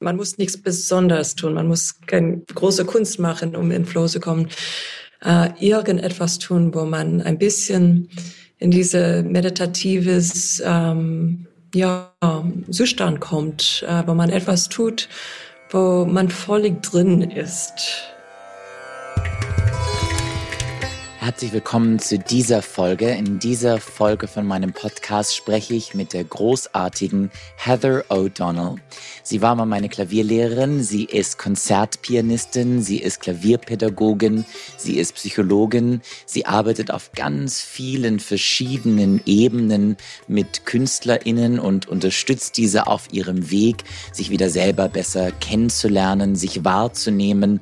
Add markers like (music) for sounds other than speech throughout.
Man muss nichts Besonderes tun. Man muss keine große Kunst machen, um in Flow zu kommen. Äh, irgendetwas tun, wo man ein bisschen in diese meditatives ähm, ja, Zustand kommt, äh, wo man etwas tut, wo man völlig drin ist. Herzlich willkommen zu dieser Folge. In dieser Folge von meinem Podcast spreche ich mit der großartigen Heather O'Donnell. Sie war mal meine Klavierlehrerin, sie ist Konzertpianistin, sie ist Klavierpädagogin, sie ist Psychologin, sie arbeitet auf ganz vielen verschiedenen Ebenen mit Künstlerinnen und unterstützt diese auf ihrem Weg, sich wieder selber besser kennenzulernen, sich wahrzunehmen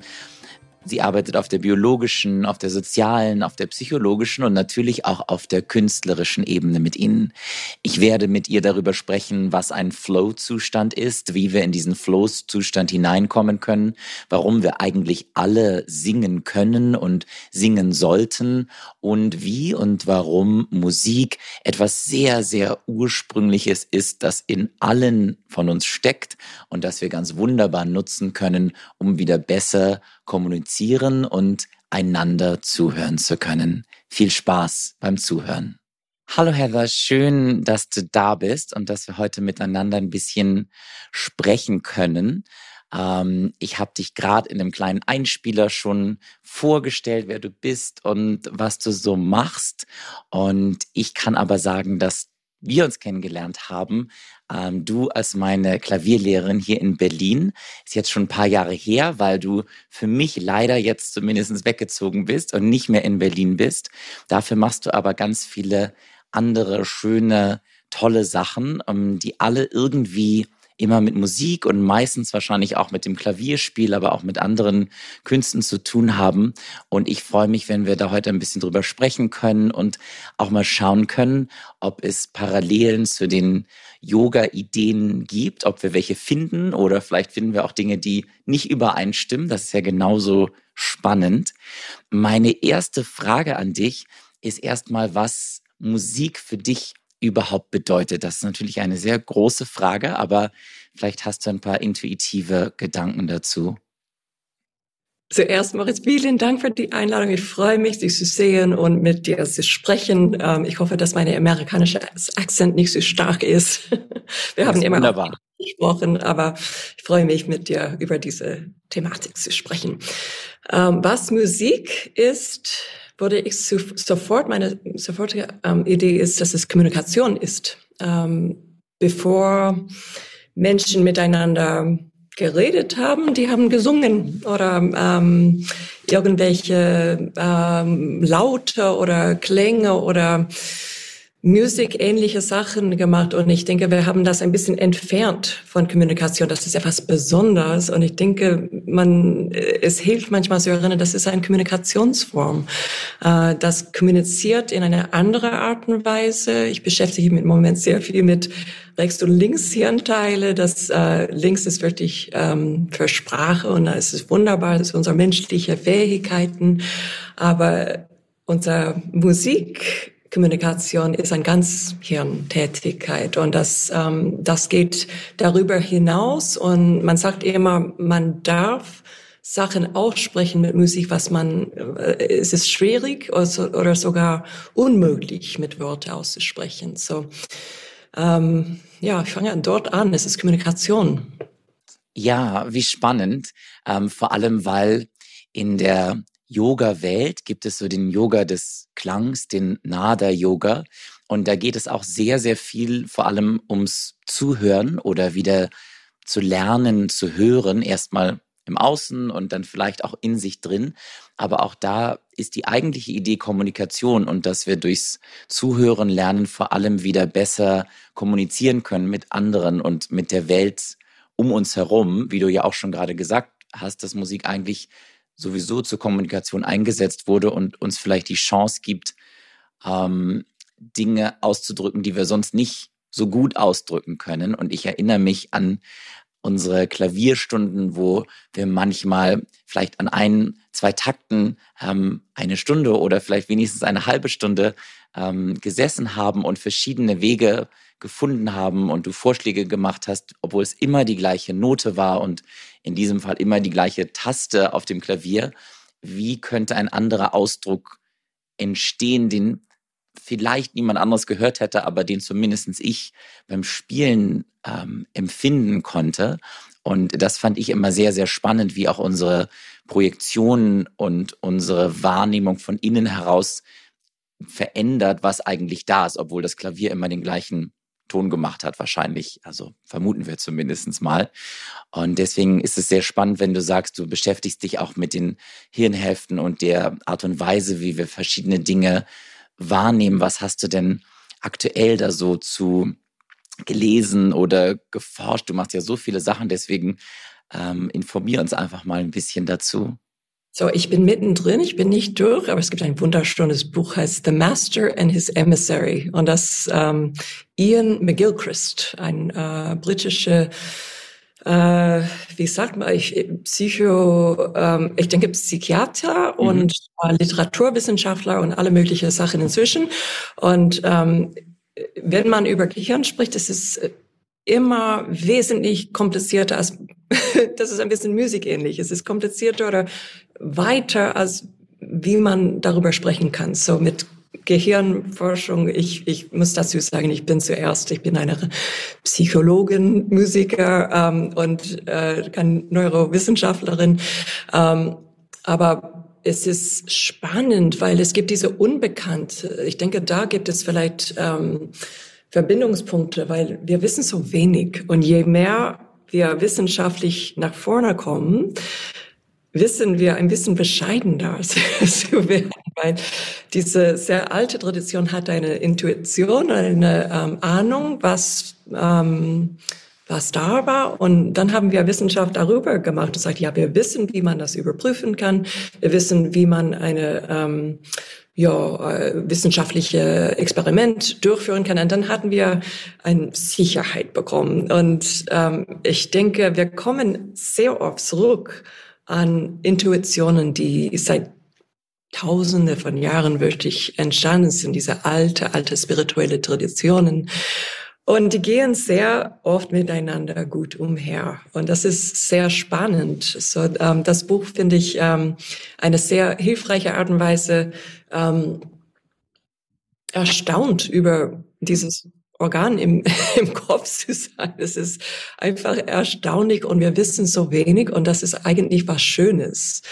Sie arbeitet auf der biologischen, auf der sozialen, auf der psychologischen und natürlich auch auf der künstlerischen Ebene mit Ihnen. Ich werde mit ihr darüber sprechen, was ein Flow-Zustand ist, wie wir in diesen Flow-Zustand hineinkommen können, warum wir eigentlich alle singen können und singen sollten und wie und warum Musik etwas sehr, sehr Ursprüngliches ist, das in allen von uns steckt und das wir ganz wunderbar nutzen können, um wieder besser kommunizieren und einander zuhören zu können. Viel Spaß beim Zuhören. Hallo Heather, schön, dass du da bist und dass wir heute miteinander ein bisschen sprechen können. Ähm, ich habe dich gerade in einem kleinen Einspieler schon vorgestellt, wer du bist und was du so machst. Und ich kann aber sagen, dass wir uns kennengelernt haben, ähm, du als meine Klavierlehrerin hier in Berlin, ist jetzt schon ein paar Jahre her, weil du für mich leider jetzt zumindest weggezogen bist und nicht mehr in Berlin bist. Dafür machst du aber ganz viele andere schöne, tolle Sachen, ähm, die alle irgendwie immer mit Musik und meistens wahrscheinlich auch mit dem Klavierspiel, aber auch mit anderen Künsten zu tun haben. Und ich freue mich, wenn wir da heute ein bisschen drüber sprechen können und auch mal schauen können, ob es Parallelen zu den Yoga-Ideen gibt, ob wir welche finden oder vielleicht finden wir auch Dinge, die nicht übereinstimmen. Das ist ja genauso spannend. Meine erste Frage an dich ist erstmal, was Musik für dich überhaupt bedeutet. Das ist natürlich eine sehr große Frage, aber vielleicht hast du ein paar intuitive Gedanken dazu. Zuerst, Moritz, vielen Dank für die Einladung. Ich freue mich, dich zu sehen und mit dir zu sprechen. Ähm, ich hoffe, dass meine amerikanische Akzent nicht so stark ist. (laughs) Wir haben immer wunderbar. gesprochen, aber ich freue mich, mit dir über diese Thematik zu sprechen. Ähm, was Musik ist, würde ich sofort, meine sofortige ähm, Idee ist, dass es Kommunikation ist. Bevor Menschen miteinander geredet haben, die haben gesungen oder ähm, irgendwelche ähm, Laute oder Klänge oder Musik-ähnliche Sachen gemacht und ich denke, wir haben das ein bisschen entfernt von Kommunikation. Das ist etwas Besonderes und ich denke, man, es hilft manchmal zu erinnern, das ist eine Kommunikationsform. Äh, das kommuniziert in eine andere Art und Weise. Ich beschäftige mich im Moment sehr viel mit Rechts- und Linkshirnteile. Das äh, Links ist wirklich ähm, für Sprache und es ist wunderbar, das sind unsere menschliche Fähigkeiten. Aber unsere Musik Kommunikation ist eine Ganzhirntätigkeit und das, ähm, das geht darüber hinaus und man sagt immer, man darf Sachen aussprechen mit Musik, was man, äh, es ist schwierig oder, sogar unmöglich mit Worten auszusprechen. So, ähm, ja, ich fange dort an, es ist Kommunikation. Ja, wie spannend, ähm, vor allem weil in der Yoga-Welt gibt es so den Yoga des Klangs, den Nada-Yoga. Und da geht es auch sehr, sehr viel vor allem ums Zuhören oder wieder zu lernen, zu hören. Erstmal im Außen und dann vielleicht auch in sich drin. Aber auch da ist die eigentliche Idee Kommunikation und dass wir durchs Zuhören lernen, vor allem wieder besser kommunizieren können mit anderen und mit der Welt um uns herum, wie du ja auch schon gerade gesagt hast, dass Musik eigentlich sowieso zur Kommunikation eingesetzt wurde und uns vielleicht die Chance gibt, ähm, Dinge auszudrücken, die wir sonst nicht so gut ausdrücken können. Und ich erinnere mich an unsere Klavierstunden, wo wir manchmal vielleicht an ein, zwei Takten ähm, eine Stunde oder vielleicht wenigstens eine halbe Stunde ähm, gesessen haben und verschiedene Wege gefunden haben und du Vorschläge gemacht hast, obwohl es immer die gleiche Note war und in diesem Fall immer die gleiche Taste auf dem Klavier. Wie könnte ein anderer Ausdruck entstehen, den vielleicht niemand anderes gehört hätte, aber den zumindest ich beim Spielen ähm, empfinden konnte. Und das fand ich immer sehr, sehr spannend, wie auch unsere Projektionen und unsere Wahrnehmung von innen heraus verändert, was eigentlich da ist, obwohl das Klavier immer den gleichen Ton gemacht hat, wahrscheinlich. Also vermuten wir zumindest mal. Und deswegen ist es sehr spannend, wenn du sagst, du beschäftigst dich auch mit den Hirnhälften und der Art und Weise, wie wir verschiedene Dinge wahrnehmen. Was hast du denn aktuell da so zu gelesen oder geforscht? Du machst ja so viele Sachen, deswegen ähm, informier uns einfach mal ein bisschen dazu. So, ich bin mittendrin, ich bin nicht durch, aber es gibt ein wunderschönes Buch, heißt The Master and His Emissary. Und das ähm, Ian McGilchrist, ein äh, britischer äh, wie sagt man, ich, Psycho, ähm, ich denke Psychiater mhm. und äh, Literaturwissenschaftler und alle möglichen Sachen inzwischen. Und ähm, wenn man über Gehirn spricht, ist es immer wesentlich komplizierter als, (laughs) das ist ein bisschen musikähnlich. Es ist komplizierter oder weiter als wie man darüber sprechen kann. So mit Gehirnforschung, ich, ich muss dazu sagen, ich bin zuerst, ich bin eine Psychologin, Musiker ähm, und äh, keine Neurowissenschaftlerin. Ähm, aber es ist spannend, weil es gibt diese Unbekannte. Ich denke, da gibt es vielleicht ähm, Verbindungspunkte, weil wir wissen so wenig. Und je mehr wir wissenschaftlich nach vorne kommen, wissen wir ein bisschen bescheidener (laughs) zu werden, weil diese sehr alte Tradition hat eine Intuition, eine ähm, Ahnung, was ähm, was da war. Und dann haben wir Wissenschaft darüber gemacht und sagt, ja, wir wissen, wie man das überprüfen kann. Wir wissen, wie man eine ähm, ja, äh, wissenschaftliche Experiment durchführen kann. Und dann hatten wir eine Sicherheit bekommen. Und ähm, ich denke, wir kommen sehr oft zurück an Intuitionen, die seit Tausende von Jahren wirklich entstanden sind, diese alte, alte spirituelle Traditionen. Und die gehen sehr oft miteinander gut umher. Und das ist sehr spannend. So, ähm, das Buch finde ich ähm, eine sehr hilfreiche Art und Weise, ähm, erstaunt über dieses Organ im, (laughs) im Kopf zu sein. Es ist einfach erstaunlich und wir wissen so wenig und das ist eigentlich was Schönes.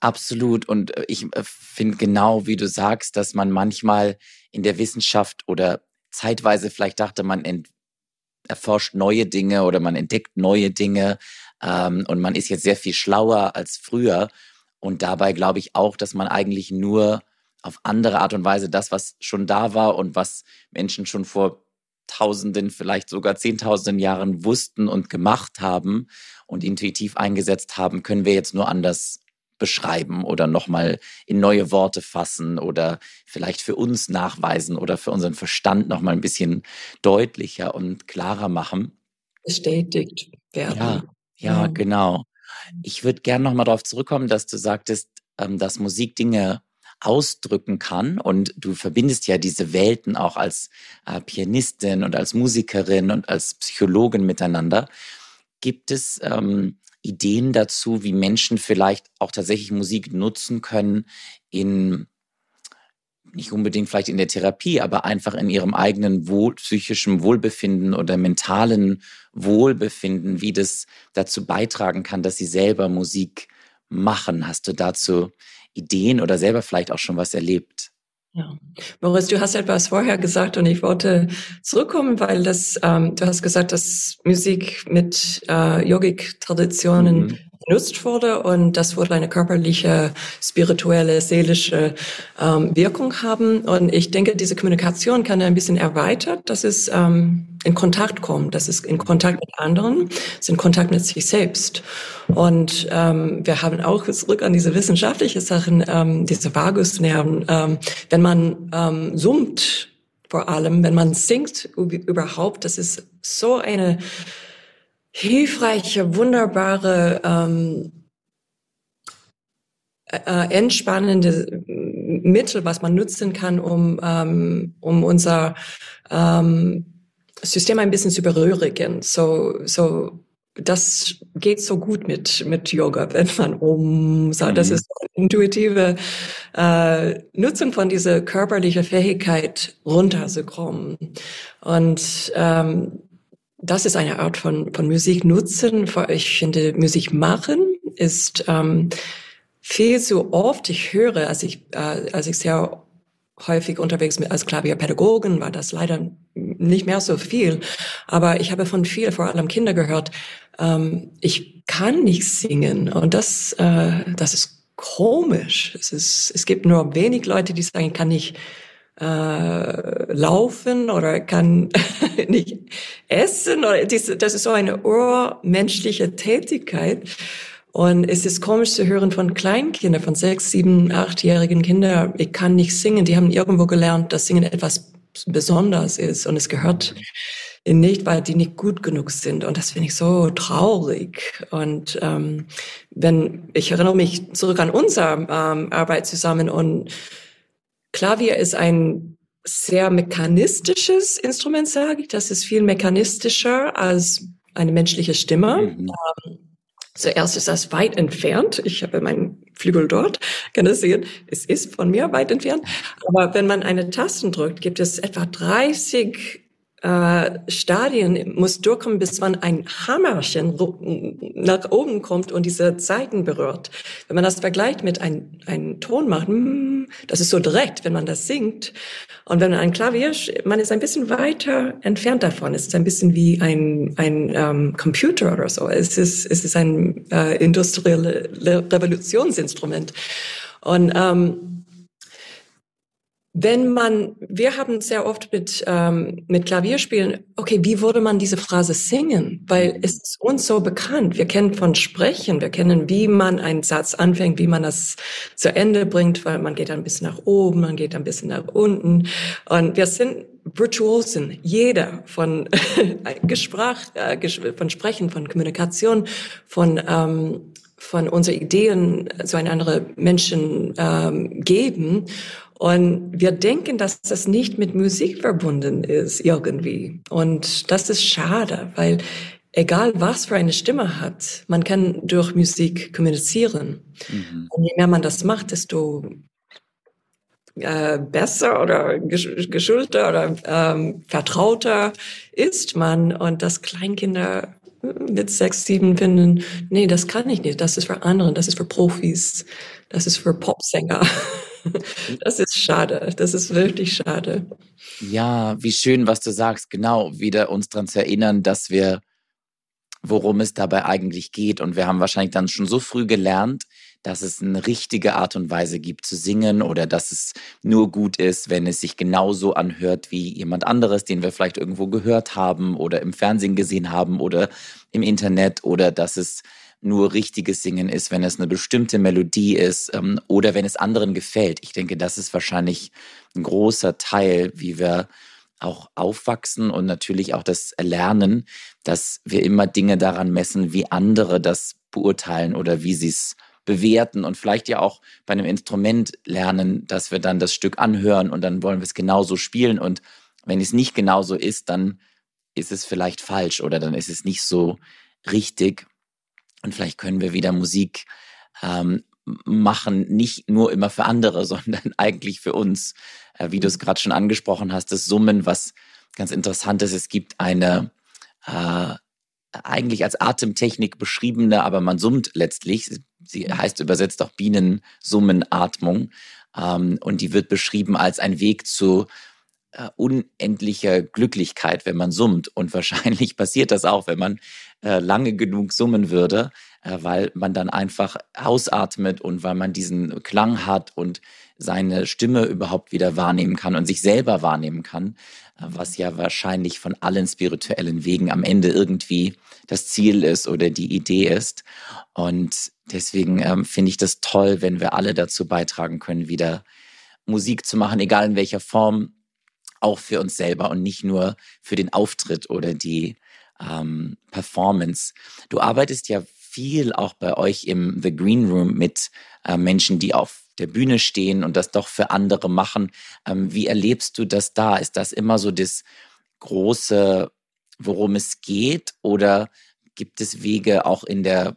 Absolut. Und äh, ich äh, finde genau, wie du sagst, dass man manchmal in der Wissenschaft oder zeitweise vielleicht dachte, man erforscht neue Dinge oder man entdeckt neue Dinge ähm, und man ist jetzt sehr viel schlauer als früher. Und dabei glaube ich auch, dass man eigentlich nur auf andere Art und Weise das, was schon da war und was Menschen schon vor Tausenden, vielleicht sogar Zehntausenden Jahren wussten und gemacht haben und intuitiv eingesetzt haben, können wir jetzt nur anders beschreiben oder nochmal in neue Worte fassen oder vielleicht für uns nachweisen oder für unseren Verstand nochmal ein bisschen deutlicher und klarer machen. Bestätigt werden. Ja, ja, ja. genau. Ich würde gerne nochmal darauf zurückkommen, dass du sagtest, ähm, dass Musik Dinge ausdrücken kann. Und du verbindest ja diese Welten auch als äh, Pianistin und als Musikerin und als Psychologin miteinander. Gibt es ähm, Ideen dazu, wie Menschen vielleicht auch tatsächlich Musik nutzen können in nicht unbedingt vielleicht in der Therapie, aber einfach in ihrem eigenen wohl, psychischen Wohlbefinden oder mentalen Wohlbefinden, wie das dazu beitragen kann, dass sie selber Musik machen. Hast du dazu Ideen oder selber vielleicht auch schon was erlebt? Ja. Boris, du hast etwas vorher gesagt und ich wollte zurückkommen, weil das, ähm, du hast gesagt, dass Musik mit äh, Yogik-Traditionen mhm genutzt wurde und das wurde eine körperliche, spirituelle, seelische ähm, Wirkung haben. Und ich denke, diese Kommunikation kann ein bisschen erweitert, dass es ähm, in Kontakt kommt, dass es in Kontakt mit anderen, es in Kontakt mit sich selbst. Und ähm, wir haben auch zurück an diese wissenschaftliche Sachen, ähm, diese Vagusnerven. Ähm, wenn man ähm, summt, vor allem, wenn man singt überhaupt, das ist so eine hilfreiche, wunderbare, ähm, äh, entspannende Mittel, was man nutzen kann, um, ähm, um unser ähm, System ein bisschen zu berühren. So, so das geht so gut mit, mit Yoga, wenn man um sagt. Das mhm. ist intuitive äh, Nutzung von dieser körperlichen Fähigkeit, runterzukommen. Und ähm, das ist eine Art von, von Musik nutzen. Ich finde, Musik machen ist ähm, viel zu oft. Ich höre, als ich, äh, als ich sehr häufig unterwegs mit, als Klavierpädagogen war das leider nicht mehr so viel. Aber ich habe von vielen, vor allem Kinder gehört, ähm, ich kann nicht singen. Und das, äh, das ist komisch. Es, ist, es gibt nur wenig Leute, die sagen, ich kann nicht äh, laufen oder kann (laughs) nicht essen. Oder das, das ist so eine urmenschliche Tätigkeit. Und es ist komisch zu hören von Kleinkindern, von sechs, sieben, achtjährigen Kindern, ich kann nicht singen. Die haben irgendwo gelernt, dass Singen etwas Besonderes ist und es gehört ihnen nicht, weil die nicht gut genug sind. Und das finde ich so traurig. Und ähm, wenn ich erinnere mich zurück an unsere ähm, Arbeit zusammen und Klavier ist ein sehr mechanistisches Instrument, sage ich. Das ist viel mechanistischer als eine menschliche Stimme. Mhm. Ähm, Zuerst ist das weit entfernt. Ich habe meinen Flügel dort, (laughs) kann das sehen. Es ist von mir weit entfernt. Aber wenn man eine Tasten drückt, gibt es etwa 30 äh, Stadien muss durchkommen, bis man ein Hammerchen nach oben kommt und diese Zeiten berührt. Wenn man das vergleicht mit einem ein Ton macht, mm, das ist so direkt, wenn man das singt. Und wenn man ein Klavier, man ist ein bisschen weiter entfernt davon. Es ist ein bisschen wie ein, ein ähm, Computer oder so. Es ist, es ist ein äh, industrielle Revolutionsinstrument. Und ähm, wenn man, wir haben sehr oft mit, ähm, mit Klavierspielen, okay, wie würde man diese Phrase singen? Weil es ist uns so bekannt. Wir kennen von Sprechen, wir kennen, wie man einen Satz anfängt, wie man das zu Ende bringt, weil man geht ein bisschen nach oben, man geht ein bisschen nach unten. Und wir sind Virtuosen, jeder von (laughs) Gesprach, äh, von Sprechen, von Kommunikation, von ähm, von unseren Ideen zu einem anderen Menschen ähm, geben. Und wir denken, dass das nicht mit Musik verbunden ist irgendwie. Und das ist schade, weil egal was für eine Stimme hat, man kann durch Musik kommunizieren. Mhm. Und je mehr man das macht, desto äh, besser oder geschulter oder ähm, vertrauter ist man. Und dass Kleinkinder mit sechs, sieben finden, nee, das kann ich nicht, das ist für andere, das ist für Profis, das ist für Popsänger. (laughs) (laughs) Das ist schade. Das ist wirklich schade. Ja, wie schön, was du sagst. Genau, wieder uns daran zu erinnern, dass wir, worum es dabei eigentlich geht. Und wir haben wahrscheinlich dann schon so früh gelernt, dass es eine richtige Art und Weise gibt zu singen oder dass es nur gut ist, wenn es sich genauso anhört wie jemand anderes, den wir vielleicht irgendwo gehört haben oder im Fernsehen gesehen haben oder im Internet oder dass es nur richtiges Singen ist, wenn es eine bestimmte Melodie ist ähm, oder wenn es anderen gefällt. Ich denke, das ist wahrscheinlich ein großer Teil, wie wir auch aufwachsen und natürlich auch das Erlernen, dass wir immer Dinge daran messen, wie andere das beurteilen oder wie sie es bewerten und vielleicht ja auch bei einem Instrument lernen, dass wir dann das Stück anhören und dann wollen wir es genauso spielen und wenn es nicht genauso ist, dann ist es vielleicht falsch oder dann ist es nicht so richtig. Und vielleicht können wir wieder Musik ähm, machen, nicht nur immer für andere, (laughs) sondern eigentlich für uns. Äh, wie du es gerade schon angesprochen hast, das Summen, was ganz interessant ist. Es gibt eine äh, eigentlich als Atemtechnik beschriebene, aber man summt letztlich. Sie heißt übersetzt auch Bienensummenatmung. Ähm, und die wird beschrieben als ein Weg zu äh, unendlicher Glücklichkeit, wenn man summt. Und (laughs) wahrscheinlich passiert das auch, wenn man äh, lange genug summen würde, äh, weil man dann einfach ausatmet und weil man diesen Klang hat und seine Stimme überhaupt wieder wahrnehmen kann und sich selber wahrnehmen kann, äh, was ja wahrscheinlich von allen spirituellen Wegen am Ende irgendwie das Ziel ist oder die Idee ist. Und deswegen ähm, finde ich das toll, wenn wir alle dazu beitragen können, wieder Musik zu machen, egal in welcher Form, auch für uns selber und nicht nur für den Auftritt oder die ähm, Performance. Du arbeitest ja viel auch bei euch im The Green Room mit äh, Menschen, die auf der Bühne stehen und das doch für andere machen. Ähm, wie erlebst du das da? Ist das immer so das große, worum es geht? Oder gibt es Wege auch in der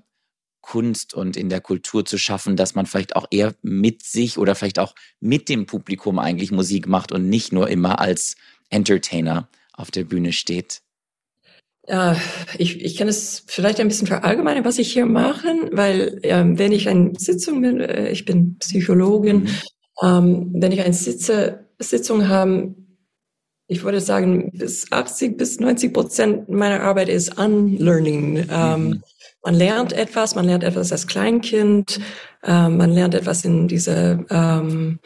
Kunst und in der Kultur zu schaffen, dass man vielleicht auch eher mit sich oder vielleicht auch mit dem Publikum eigentlich Musik macht und nicht nur immer als Entertainer auf der Bühne steht? Ja, ich, ich kann es vielleicht ein bisschen verallgemeinern, was ich hier mache, weil ähm, wenn ich eine Sitzung bin, äh, ich bin Psychologin, mhm. ähm, wenn ich eine Sitze, Sitzung habe, ich würde sagen, bis 80 bis 90 Prozent meiner Arbeit ist Unlearning. Ähm, mhm. Man lernt etwas, man lernt etwas als Kleinkind, ähm, man lernt etwas in diese ähm,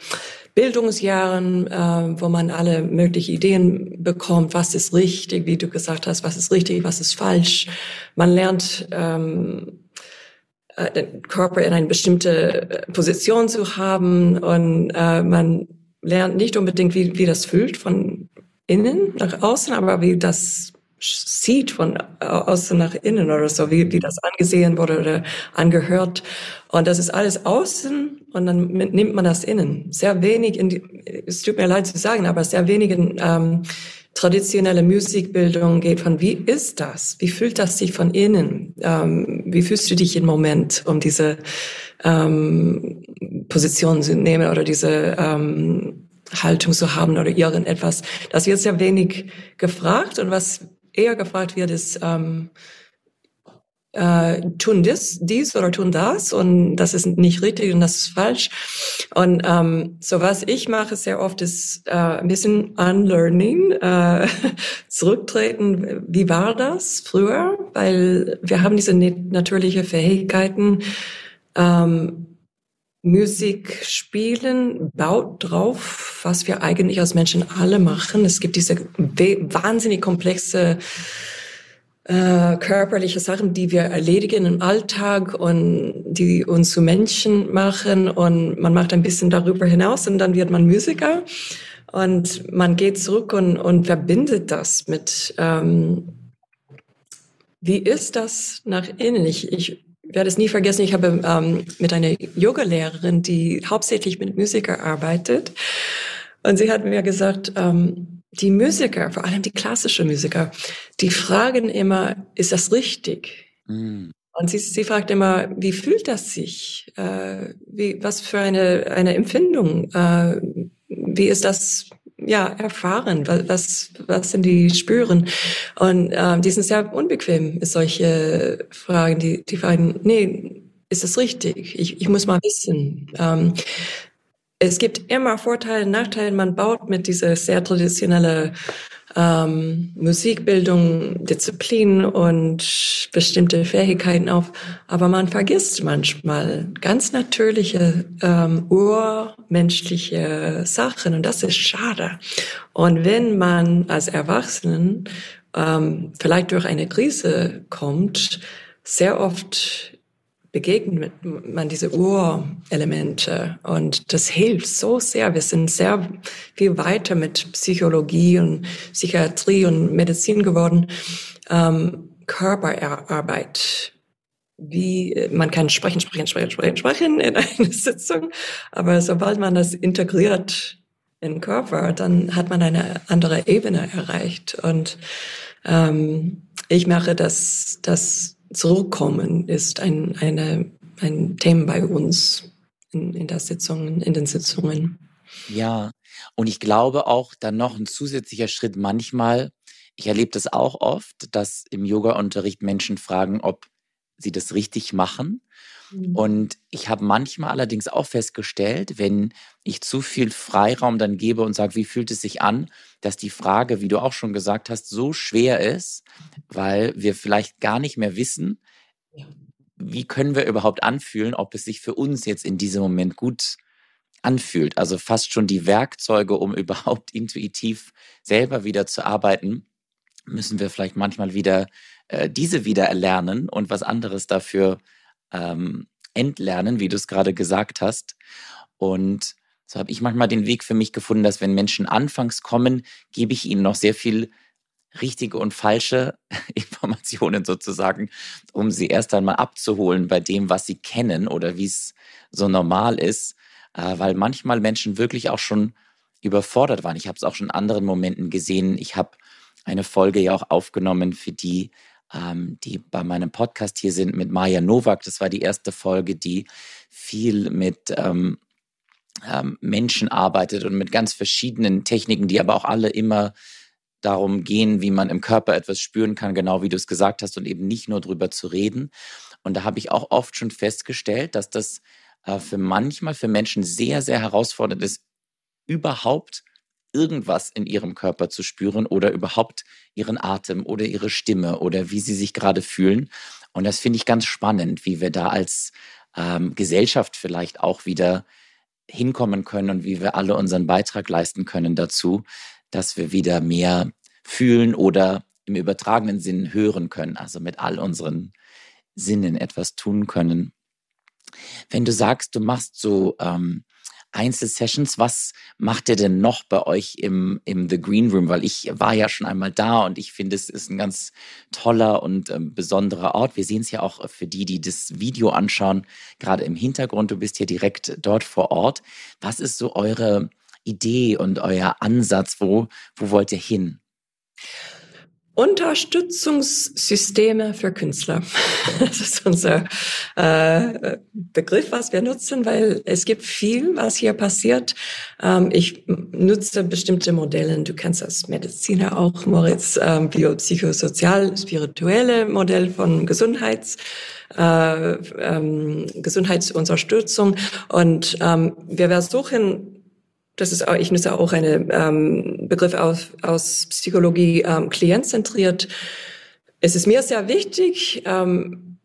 Bildungsjahren, äh, wo man alle möglichen Ideen bekommt, was ist richtig, wie du gesagt hast, was ist richtig, was ist falsch. Man lernt ähm, äh, den Körper in eine bestimmte äh, Position zu haben und äh, man lernt nicht unbedingt, wie, wie das fühlt von innen nach außen, aber wie das sieht von außen nach innen oder so, wie, wie das angesehen wurde oder angehört. Und das ist alles außen und dann nimmt man das innen. Sehr wenig, in die, es tut mir leid zu sagen, aber sehr wenig in, ähm, traditionelle Musikbildung geht von, wie ist das? Wie fühlt das sich von innen? Ähm, wie fühlst du dich im Moment, um diese ähm, Position zu nehmen oder diese ähm, Haltung zu haben oder irgendetwas. Das wird sehr wenig gefragt und was eher gefragt wird, ist, ähm, äh, tun dies, dies oder tun das und das ist nicht richtig und das ist falsch. Und ähm, so was ich mache sehr oft ist äh, ein bisschen Unlearning, äh, (laughs) zurücktreten. Wie war das früher? Weil wir haben diese natürliche Fähigkeiten. Ähm, Musik spielen baut drauf, was wir eigentlich als Menschen alle machen. Es gibt diese wahnsinnig komplexe äh, körperliche Sachen, die wir erledigen im Alltag und die uns zu Menschen machen. Und man macht ein bisschen darüber hinaus und dann wird man Musiker. Und man geht zurück und, und verbindet das mit, ähm, wie ist das nach innen? Ich, ich werde es nie vergessen, ich habe ähm, mit einer Yogalehrerin, die hauptsächlich mit Musiker arbeitet. Und sie hat mir gesagt, ähm, die Musiker, vor allem die klassischen Musiker, die fragen immer, ist das richtig? Mhm. Und sie, sie fragt immer, wie fühlt das sich? Äh, wie, was für eine, eine Empfindung? Äh, wie ist das ja, erfahren, was, was sind die Spüren? Und ähm, die sind sehr unbequem, solche Fragen, die, die fragen, nee, ist das richtig? Ich, ich muss mal wissen. Ähm, es gibt immer Vorteile, Nachteile. Man baut mit dieser sehr traditionelle ähm, Musikbildung, Disziplin und bestimmte Fähigkeiten auf. Aber man vergisst manchmal ganz natürliche, ähm, urmenschliche Sachen und das ist schade. Und wenn man als Erwachsenen ähm, vielleicht durch eine Krise kommt, sehr oft begegnet man diese Urelemente und das hilft so sehr. Wir sind sehr viel weiter mit Psychologie und Psychiatrie und Medizin geworden. Ähm, Körperarbeit. Wie, man kann sprechen, sprechen, sprechen, sprechen, sprechen in einer (laughs) Sitzung, aber sobald man das integriert in den Körper, dann hat man eine andere Ebene erreicht und ähm, ich mache das, das Zurückkommen ist ein, eine, ein Thema bei uns in, in, der Sitzung, in den Sitzungen. Ja, und ich glaube auch dann noch ein zusätzlicher Schritt manchmal, ich erlebe das auch oft, dass im Yoga-Unterricht Menschen fragen, ob sie das richtig machen. Mhm. Und ich habe manchmal allerdings auch festgestellt, wenn ich zu viel Freiraum dann gebe und sage, wie fühlt es sich an, dass die Frage, wie du auch schon gesagt hast, so schwer ist, weil wir vielleicht gar nicht mehr wissen, wie können wir überhaupt anfühlen, ob es sich für uns jetzt in diesem Moment gut anfühlt. Also fast schon die Werkzeuge, um (laughs) überhaupt intuitiv selber wieder zu arbeiten, müssen wir vielleicht manchmal wieder äh, diese wieder erlernen und was anderes dafür ähm, entlernen, wie du es gerade gesagt hast. Und so habe ich manchmal den Weg für mich gefunden, dass wenn Menschen anfangs kommen, gebe ich ihnen noch sehr viel richtige und falsche (laughs) Informationen sozusagen, um sie erst einmal abzuholen bei dem, was sie kennen oder wie es so normal ist. äh, weil manchmal Menschen wirklich auch schon überfordert waren. Ich habe es auch schon in anderen Momenten gesehen. Ich habe eine Folge ja auch aufgenommen für die, ähm, die bei meinem Podcast hier sind mit Maja Nowak. Das war die erste Folge, die viel mit ähm, ähm, Menschen arbeitet und mit ganz verschiedenen Techniken, die aber auch alle immer darum gehen, wie man im Körper etwas spüren kann, genau wie du es gesagt hast, und eben nicht nur drüber zu reden. Und da habe ich auch oft schon festgestellt, dass das äh, für manchmal für Menschen sehr, sehr herausfordernd ist, überhaupt irgendwas in ihrem Körper zu spüren oder überhaupt ihren Atem oder ihre Stimme oder wie sie sich gerade fühlen. Und das finde ich ganz spannend, wie wir da als ähm, Gesellschaft vielleicht auch wieder hinkommen können und wie wir alle unseren Beitrag leisten können dazu, dass wir wieder mehr fühlen oder im übertragenen Sinn hören können, also mit all unseren Sinnen etwas tun können. Wenn du sagst, du machst so ähm, Einzelsessions. Was macht ihr denn noch bei euch im, im The Green Room? Weil ich war ja schon einmal da und ich finde, es ist ein ganz toller und ähm, besonderer Ort. Wir sehen es ja auch für die, die das Video anschauen, gerade im Hintergrund. Du bist hier direkt dort vor Ort. Was ist so eure Idee und euer Ansatz? Wo, wo wollt ihr hin? Unterstützungssysteme für Künstler. (laughs) Das ist unser äh, Begriff, was wir nutzen, weil es gibt viel, was hier passiert. Ähm, ich nutze bestimmte Modelle. Du kennst das Mediziner auch, Moritz, ähm, biopsychosozial, spirituelle Modell von Gesundheits äh, ähm, Gesundheitsunterstützung. Und ähm, wir versuchen das ist auch, ich nutze auch einen ähm, Begriff aus, aus Psychologie, ähm, klientzentriert. Es ist mir sehr wichtig, ähm,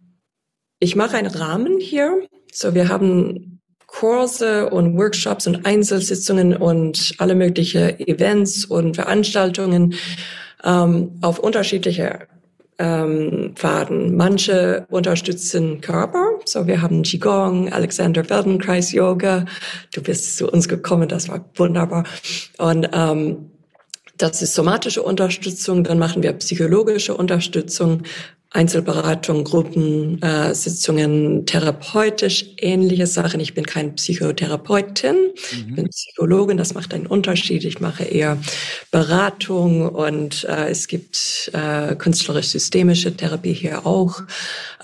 ich mache einen Rahmen hier. So, wir haben Kurse und Workshops und Einzelsitzungen und alle mögliche Events und Veranstaltungen ähm, auf unterschiedliche ähm, Faden. Manche unterstützen Körper. So, wir haben Qigong, Alexander Feldenkreis Yoga. Du bist zu uns gekommen, das war wunderbar. Und ähm, das ist somatische Unterstützung. Dann machen wir psychologische Unterstützung. Einzelberatung, Gruppensitzungen, äh, therapeutisch ähnliche Sachen. Ich bin kein Psychotherapeutin, mhm. ich bin Psychologin, das macht einen Unterschied. Ich mache eher Beratung und äh, es gibt äh, künstlerisch-systemische Therapie hier auch.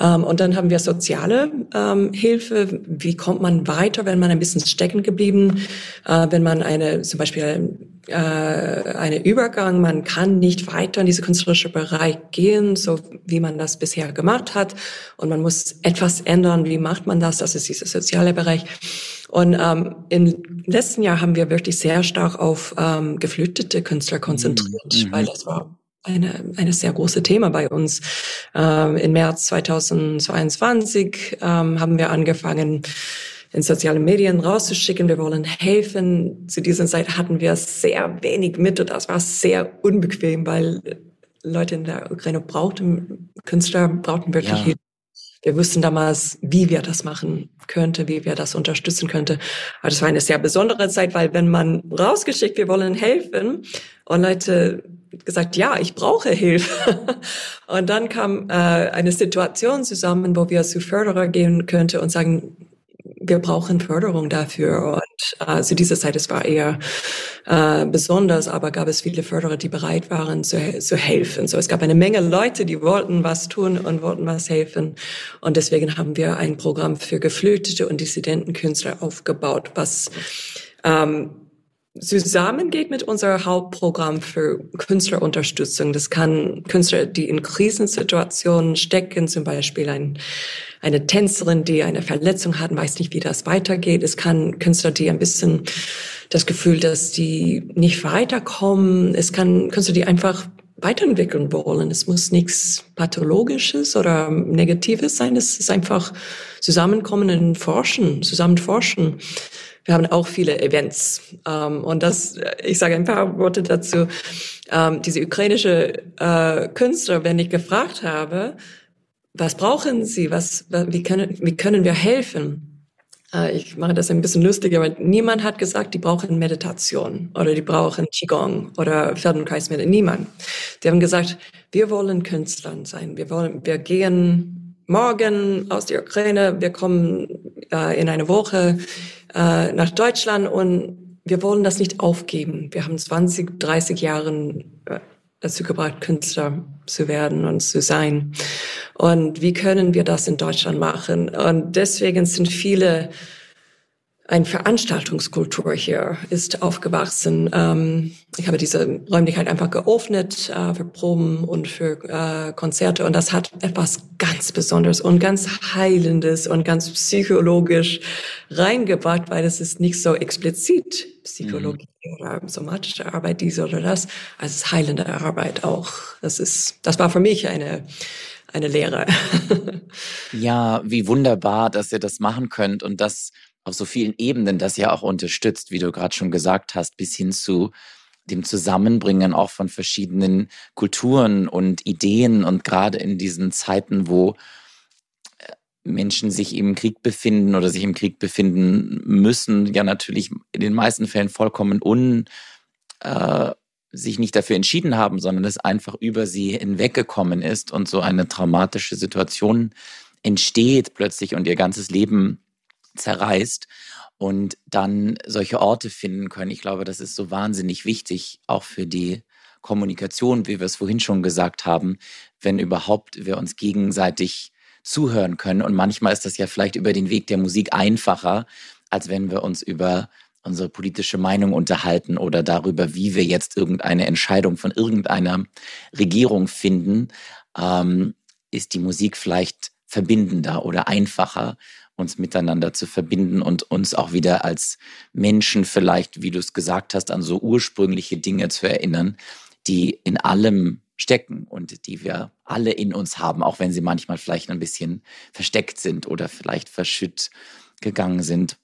Ähm, und dann haben wir soziale ähm, Hilfe. Wie kommt man weiter, wenn man ein bisschen stecken geblieben, äh, wenn man eine zum Beispiel äh, eine Übergang, man kann nicht weiter in diese künstlerische Bereich gehen, so wie man das bisher gemacht hat. Und man muss etwas ändern. Wie macht man das? Das ist dieser soziale Bereich. Und ähm, im letzten Jahr haben wir wirklich sehr stark auf ähm, geflüchtete Künstler konzentriert, mhm. weil das war eine, eine sehr große Thema bei uns. Ähm, Im März 2022 ähm, haben wir angefangen, in sozialen Medien rauszuschicken. Wir wollen helfen. Zu dieser Zeit hatten wir sehr wenig mit und das war sehr unbequem, weil Leute in der Ukraine brauchten, Künstler brauchten wirklich ja. Hilfe. Wir wussten damals, wie wir das machen könnte, wie wir das unterstützen könnte. Aber das war eine sehr besondere Zeit, weil wenn man rausgeschickt, wir wollen helfen und Leute gesagt, ja, ich brauche Hilfe. (laughs) Und dann kam äh, eine Situation zusammen, wo wir zu Förderer gehen könnte und sagen, wir brauchen Förderung dafür. Und äh, zu dieser Zeit, es war eher äh, besonders, aber gab es viele Förderer, die bereit waren zu, zu helfen. So, es gab eine Menge Leute, die wollten was tun und wollten was helfen. Und deswegen haben wir ein Programm für Geflüchtete und Dissidentenkünstler aufgebaut, was ähm, zusammengeht mit unser Hauptprogramm für Künstlerunterstützung. Das kann Künstler, die in Krisensituationen stecken, zum Beispiel ein, eine Tänzerin, die eine Verletzung hat, weiß nicht, wie das weitergeht. Es kann Künstler, die ein bisschen das Gefühl, dass die nicht weiterkommen. Es kann Künstler, die einfach weiterentwickeln wollen. Es muss nichts Pathologisches oder Negatives sein. Es ist einfach zusammenkommen und forschen, zusammen forschen. Wir haben auch viele Events. Ähm, und das, ich sage ein paar Worte dazu. Ähm, diese ukrainische äh, Künstler, wenn ich gefragt habe, was brauchen sie, was, wie können, wie können wir helfen? Äh, ich mache das ein bisschen lustiger, aber niemand hat gesagt, die brauchen Meditation oder die brauchen Qigong oder Feldenkreismittel. Niemand. Die haben gesagt, wir wollen Künstlern sein. Wir wollen, wir gehen morgen aus der Ukraine, wir kommen äh, in eine Woche äh, nach Deutschland und wir wollen das nicht aufgeben. Wir haben 20, 30 Jahre dazu gebracht, Künstler zu werden und zu sein. Und wie können wir das in Deutschland machen? Und deswegen sind viele eine Veranstaltungskultur hier ist aufgewachsen. Ähm, ich habe diese Räumlichkeit einfach geöffnet äh, für Proben und für äh, Konzerte und das hat etwas ganz Besonderes und ganz Heilendes und ganz psychologisch reingebracht, weil es ist nicht so explizit Psychologie mhm. oder somatische Arbeit, dies oder das, also es ist heilende Arbeit auch. Das ist, das war für mich eine eine Lehre. (laughs) ja, wie wunderbar, dass ihr das machen könnt und das auf so vielen Ebenen das ja auch unterstützt, wie du gerade schon gesagt hast, bis hin zu dem Zusammenbringen auch von verschiedenen Kulturen und Ideen und gerade in diesen Zeiten, wo äh, Menschen sich im Krieg befinden oder sich im Krieg befinden müssen, ja natürlich in den meisten Fällen vollkommen un, äh, sich nicht dafür entschieden haben, sondern es einfach über sie hinweggekommen ist und so eine traumatische Situation entsteht plötzlich und ihr ganzes Leben zerreißt und dann solche Orte finden können. Ich glaube, das ist so wahnsinnig wichtig, auch für die Kommunikation, wie wir es vorhin schon gesagt haben, wenn überhaupt wir uns gegenseitig zuhören können. Und manchmal ist das ja vielleicht über den Weg der Musik einfacher, als wenn wir uns über unsere politische Meinung unterhalten oder darüber, wie wir jetzt irgendeine Entscheidung von irgendeiner Regierung finden, ähm, ist die Musik vielleicht verbindender oder einfacher uns miteinander zu verbinden und uns auch wieder als Menschen vielleicht, wie du es gesagt hast, an so ursprüngliche Dinge zu erinnern, die in allem stecken und die wir alle in uns haben, auch wenn sie manchmal vielleicht ein bisschen versteckt sind oder vielleicht verschütt gegangen sind.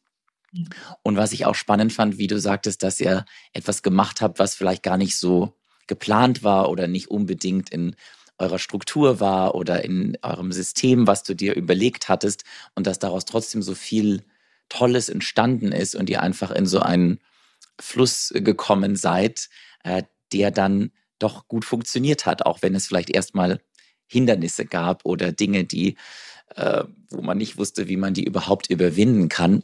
Und was ich auch spannend fand, wie du sagtest, dass ihr etwas gemacht habt, was vielleicht gar nicht so geplant war oder nicht unbedingt in eurer Struktur war oder in eurem System, was du dir überlegt hattest und dass daraus trotzdem so viel Tolles entstanden ist und ihr einfach in so einen Fluss gekommen seid, äh, der dann doch gut funktioniert hat, auch wenn es vielleicht erstmal Hindernisse gab oder Dinge, die, äh, wo man nicht wusste, wie man die überhaupt überwinden kann.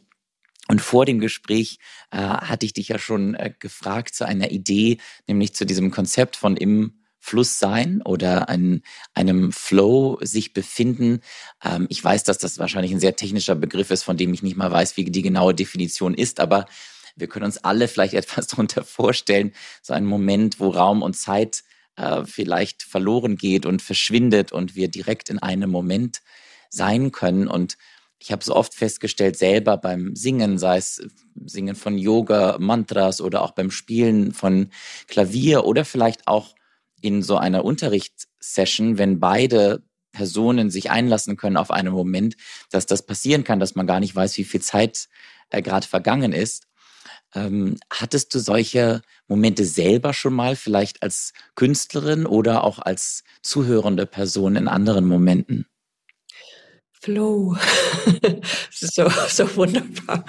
Und vor dem Gespräch äh, hatte ich dich ja schon äh, gefragt zu einer Idee, nämlich zu diesem Konzept von im Fluss sein oder an einem Flow sich befinden. Ähm, ich weiß, dass das wahrscheinlich ein sehr technischer Begriff ist, von dem ich nicht mal weiß, wie die genaue Definition ist, aber wir können uns alle vielleicht (laughs) etwas darunter vorstellen, so ein Moment, wo Raum und Zeit äh, vielleicht verloren geht und verschwindet und wir direkt in einem Moment sein können. Und ich habe so oft festgestellt, selber beim Singen, sei es Singen von Yoga, Mantras oder auch beim Spielen von Klavier oder vielleicht auch in so einer Unterrichtssession, wenn beide Personen sich einlassen können auf einen Moment, dass das passieren kann, dass man gar nicht weiß, wie viel Zeit äh, gerade vergangen ist. Ähm, hattest du solche Momente selber schon mal, vielleicht als Künstlerin oder auch als zuhörende Person in anderen Momenten? Flow. (laughs) so, so wunderbar.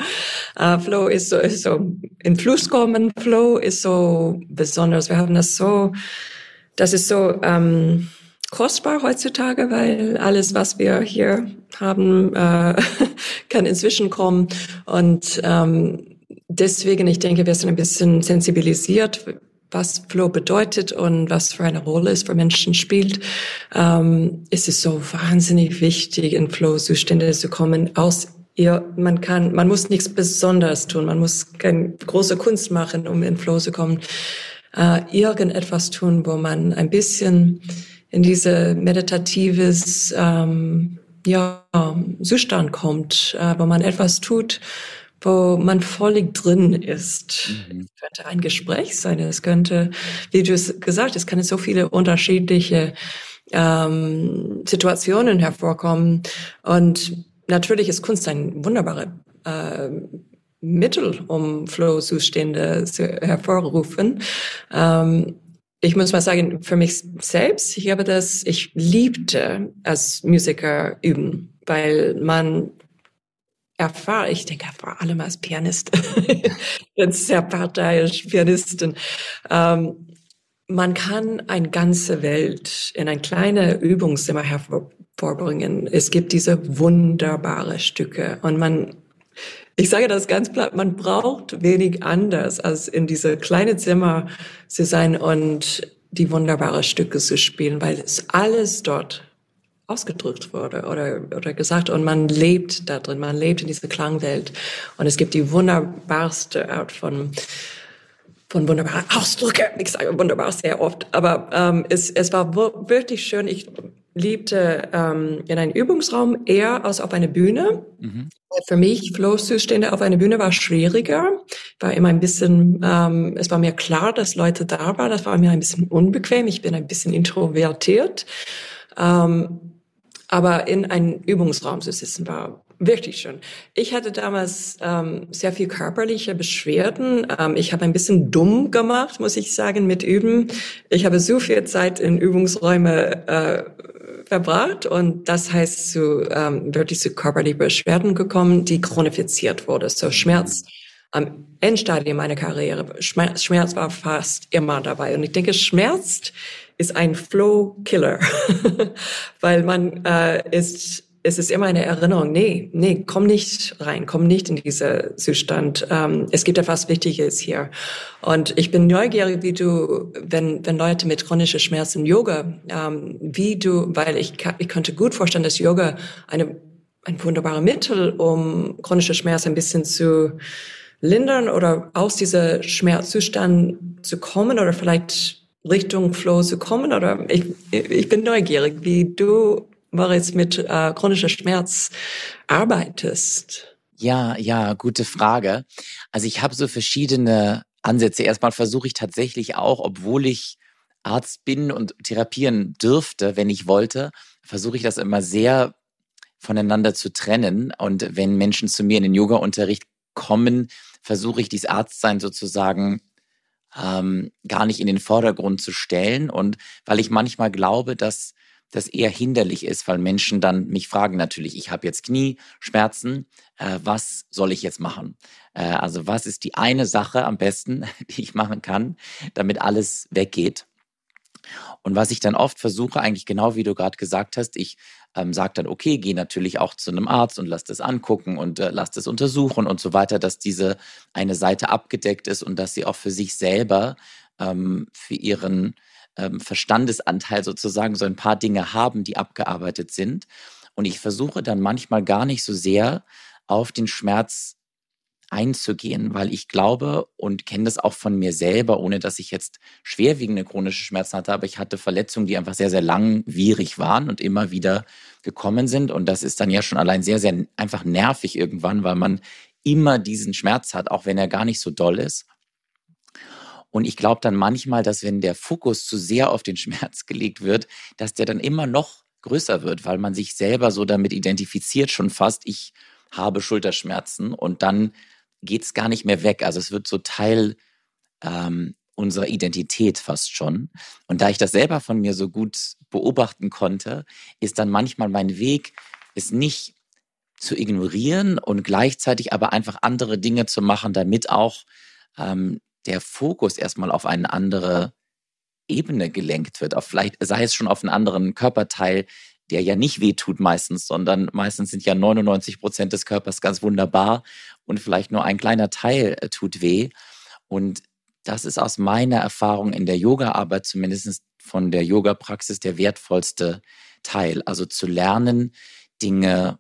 Uh, Flow ist so, ist so in Fluss kommen. Flow ist so besonders. Wir haben das so das ist so ähm, kostbar heutzutage, weil alles, was wir hier haben, äh, (laughs) kann inzwischen kommen. Und ähm, deswegen, ich denke, wir sind ein bisschen sensibilisiert, was Flow bedeutet und was für eine Rolle es für Menschen spielt. Ähm, es ist so wahnsinnig wichtig, in Flow-Zustände zu kommen, aus ihr, man kann, man muss nichts Besonderes tun, man muss keine große Kunst machen, um in Flow zu kommen äh, irgendetwas tun, wo man ein bisschen in diese meditatives ähm, ja, Zustand kommt, äh, wo man etwas tut, wo man völlig drin ist. Mhm. Es könnte ein Gespräch sein, es könnte, wie du es gesagt hast, kann es so viele unterschiedliche ähm, Situationen hervorkommen. Und natürlich ist Kunst ein wunderbarer äh, Mittel, um Flow-Zustände zu hervorrufen. Ähm, ich muss mal sagen, für mich selbst, ich habe das, ich liebte als Musiker üben, weil man erfahrt, ich denke vor allem als Pianist, (laughs) ganz sehr parteiisch Pianistin, ähm, man kann eine ganze Welt in ein kleines Übungszimmer hervorbringen. Es gibt diese wunderbare Stücke und man ich sage das ganz platt, man braucht wenig anders, als in diese kleine Zimmer zu sein und die wunderbare Stücke zu spielen, weil es alles dort ausgedrückt wurde oder, oder gesagt und man lebt da drin, man lebt in dieser Klangwelt und es gibt die wunderbarste Art von von wunderbaren Ausdrücke. Ich sage wunderbar sehr oft, aber ähm, es, es war wirklich schön. Ich liebte ähm, in einem Übungsraum eher als auf einer Bühne. Mhm. Für mich Flow-Zustände auf einer Bühne war schwieriger, war immer ein bisschen, ähm, es war mir klar, dass Leute da waren, das war mir ein bisschen unbequem, ich bin ein bisschen introvertiert. Ähm, aber in einem Übungsraum zu sitzen war wirklich schön. Ich hatte damals ähm, sehr viel körperliche Beschwerden. Ähm, ich habe ein bisschen dumm gemacht, muss ich sagen, mit Üben. Ich habe so viel Zeit in Übungsräume äh, verbracht und das heißt zu ähm, wirklich zu körperlichen Beschwerden gekommen, die chronifiziert wurde. So Schmerz am Endstadium meiner Karriere. Schmerz, Schmerz war fast immer dabei und ich denke, Schmerz ist ein Flow-Killer, (laughs) weil man äh, ist es ist immer eine Erinnerung, nee, nee, komm nicht rein, komm nicht in diesen Zustand. Ähm, es gibt etwas Wichtiges hier. Und ich bin neugierig, wie du, wenn, wenn Leute mit chronischen Schmerzen Yoga, ähm, wie du, weil ich, ich könnte gut vorstellen, dass Yoga eine, ein wunderbares Mittel, um chronische Schmerzen ein bisschen zu lindern oder aus dieser Schmerzzustand zu kommen oder vielleicht Richtung Flow zu kommen? Oder ich, ich bin neugierig, wie du Moritz, mit äh, chronischer Schmerz arbeitest? Ja, ja, gute Frage. Also ich habe so verschiedene Ansätze. Erstmal versuche ich tatsächlich auch, obwohl ich Arzt bin und therapieren dürfte, wenn ich wollte, versuche ich das immer sehr voneinander zu trennen. Und wenn Menschen zu mir in den Yoga-Unterricht kommen, versuche ich dieses Arztsein sozusagen ähm, gar nicht in den Vordergrund zu stellen. Und weil ich manchmal glaube, dass das eher hinderlich ist, weil Menschen dann mich fragen natürlich, ich habe jetzt Knieschmerzen, äh, was soll ich jetzt machen? Äh, also was ist die eine Sache am besten, (laughs) die ich machen kann, damit alles weggeht? Und was ich dann oft versuche, eigentlich genau wie du gerade gesagt hast, ich ähm, sage dann, okay, gehe natürlich auch zu einem Arzt und lass das angucken und äh, lass das untersuchen und so weiter, dass diese eine Seite abgedeckt ist und dass sie auch für sich selber, ähm, für ihren ähm, Verstandesanteil sozusagen so ein paar Dinge haben, die abgearbeitet sind. Und ich versuche dann manchmal gar nicht so sehr auf den Schmerz einzugehen, weil ich glaube und kenne das auch von mir selber, ohne dass ich jetzt schwerwiegende chronische Schmerzen hatte, aber ich hatte Verletzungen, die einfach sehr, sehr langwierig waren und immer wieder gekommen sind. Und das ist dann ja schon allein sehr, sehr einfach nervig irgendwann, weil man immer diesen Schmerz hat, auch wenn er gar nicht so doll ist. Und ich glaube dann manchmal, dass wenn der Fokus zu sehr auf den Schmerz (laughs) gelegt wird, dass der dann immer noch größer wird, weil man sich selber so damit identifiziert schon fast, ich habe Schulterschmerzen und dann geht es gar nicht mehr weg. Also es wird so Teil ähm, unserer Identität fast schon. Und da ich das selber von mir so gut beobachten konnte, ist dann manchmal mein Weg, es nicht zu ignorieren und gleichzeitig aber einfach andere Dinge zu machen, damit auch ähm, der Fokus erstmal auf eine andere Ebene gelenkt wird, auf vielleicht, sei es schon auf einen anderen Körperteil, der ja nicht wehtut meistens, sondern meistens sind ja 99 Prozent des Körpers ganz wunderbar und vielleicht nur ein kleiner Teil äh, tut weh. Und das ist aus meiner Erfahrung in der Yoga-Arbeit, zumindest von der Yoga-Praxis, der wertvollste Teil. Also zu lernen, Dinge,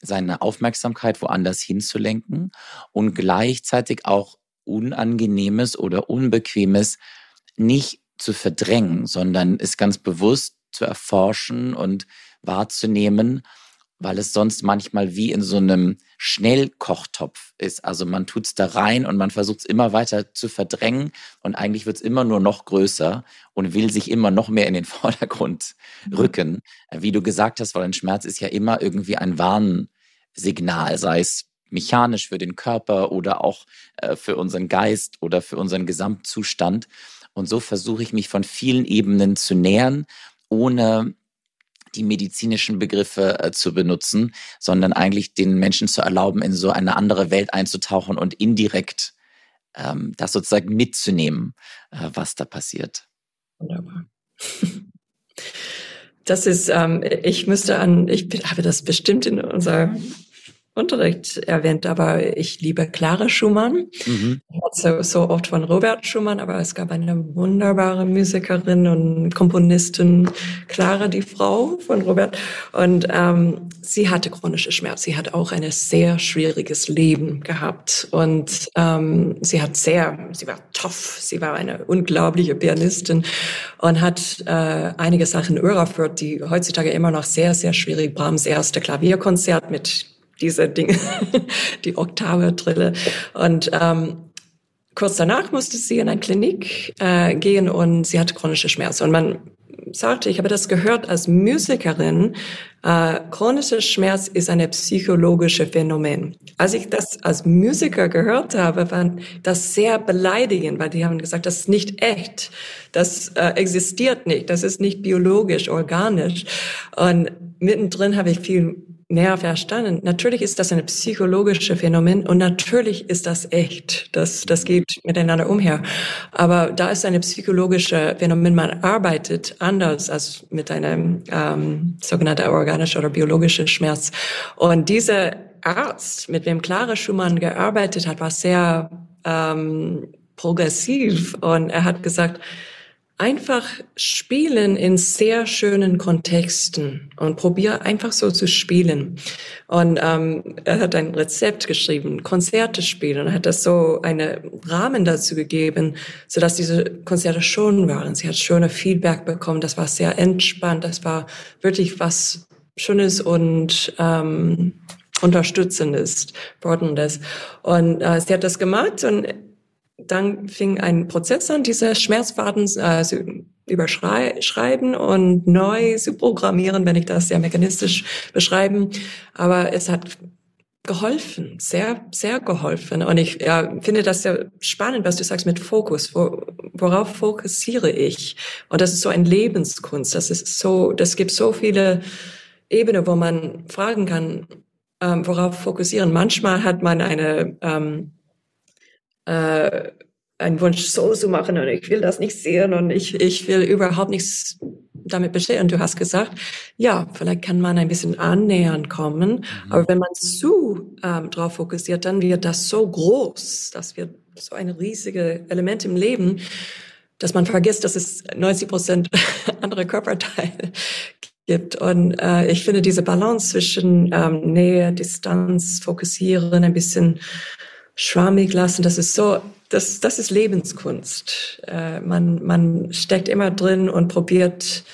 seine Aufmerksamkeit woanders hinzulenken und gleichzeitig auch Unangenehmes oder Unbequemes nicht zu verdrängen, sondern es ganz bewusst zu erforschen und wahrzunehmen, weil es sonst manchmal wie in so einem Schnellkochtopf ist. Also man tut es da rein und man versucht es immer weiter zu verdrängen und eigentlich wird es immer nur noch größer und will sich immer noch mehr in den (laughs) Vordergrund mhm. rücken. Wie du gesagt hast, weil ein Schmerz ist ja immer irgendwie ein Warnsignal, sei es mechanisch für den Körper oder auch äh, für unseren Geist oder für unseren Gesamtzustand. Und so versuche ich mich von vielen Ebenen zu nähern, ohne die medizinischen Begriffe äh, zu benutzen, sondern eigentlich den Menschen zu erlauben, in so eine andere Welt einzutauchen und indirekt ähm, das sozusagen mitzunehmen, äh, was da passiert. Wunderbar. Das ist, ähm, ich müsste an, ich habe das bestimmt in unserer Unterricht erwähnt, aber ich liebe Clara Schumann. Mhm. So, so oft von Robert Schumann, aber es gab eine wunderbare Musikerin und Komponistin, Clara, die Frau von Robert. Und ähm, sie hatte chronische Schmerz. Sie hat auch ein sehr schwieriges Leben gehabt. Und ähm, sie hat sehr, sie war tough, sie war eine unglaubliche Pianistin und hat äh, einige Sachen überführt, die heutzutage immer noch sehr, sehr schwierig. Brahms erste Klavierkonzert mit diese Dinge, (laughs) die Oktave, Trille. Und ähm, kurz danach musste sie in eine Klinik äh, gehen und sie hatte chronische Schmerzen. Und man sagte, ich habe das gehört als Musikerin, äh, chronischer Schmerz ist eine psychologische Phänomen. Als ich das als Musiker gehört habe, war das sehr beleidigend, weil die haben gesagt, das ist nicht echt, das äh, existiert nicht, das ist nicht biologisch, organisch. Und mittendrin habe ich viel mehr verstanden. Natürlich ist das ein psychologisches Phänomen und natürlich ist das echt. Das, das geht miteinander umher. Aber da ist ein psychologisches Phänomen, man arbeitet anders als mit einem ähm, sogenannten organischen oder biologischen Schmerz. Und dieser Arzt, mit dem Clara Schumann gearbeitet hat, war sehr ähm, progressiv und er hat gesagt, einfach spielen in sehr schönen Kontexten und probier einfach so zu spielen. Und ähm, er hat ein Rezept geschrieben, Konzerte spielen und hat das so einen Rahmen dazu gegeben, so dass diese Konzerte schön waren. Sie hat schöne Feedback bekommen, das war sehr entspannt, das war wirklich was Schönes und ähm, Unterstützendes, Broadendes. Und äh, sie hat das gemacht und dann fing ein Prozess an, diese Schmerzfaden äh, überschreiben und neu zu programmieren, wenn ich das sehr mechanistisch beschreiben. Aber es hat geholfen, sehr, sehr geholfen. Und ich ja, finde das sehr spannend, was du sagst mit Fokus. Wo, worauf fokussiere ich? Und das ist so ein Lebenskunst. Das ist so, das gibt so viele Ebenen, wo man fragen kann, ähm, worauf fokussieren. Manchmal hat man eine ähm, äh, einen Wunsch so zu machen und ich will das nicht sehen und ich, ich will überhaupt nichts damit beschäftigen. Du hast gesagt, ja, vielleicht kann man ein bisschen annähernd kommen, mhm. aber wenn man zu ähm, drauf fokussiert, dann wird das so groß, das wird so ein riesiges Element im Leben, dass man vergisst, dass es 90 Prozent (laughs) andere Körperteile (laughs) gibt. Und äh, ich finde diese Balance zwischen ähm, Nähe, Distanz, Fokussieren, ein bisschen schwammig lassen. Das ist so, das, das ist Lebenskunst. Äh, man, man steckt immer drin und probiert,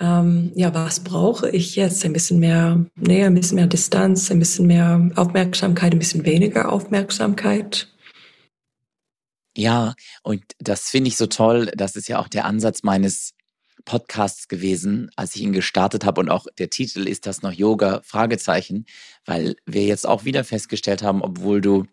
ähm, ja, was brauche ich jetzt? Ein bisschen mehr Nähe, ein bisschen mehr Distanz, ein bisschen mehr Aufmerksamkeit, ein bisschen weniger Aufmerksamkeit. Ja, und das finde ich so toll. Das ist ja auch der Ansatz meines Podcasts gewesen, als ich ihn gestartet habe und auch der Titel ist das noch Yoga Fragezeichen, weil wir jetzt auch wieder festgestellt haben, obwohl du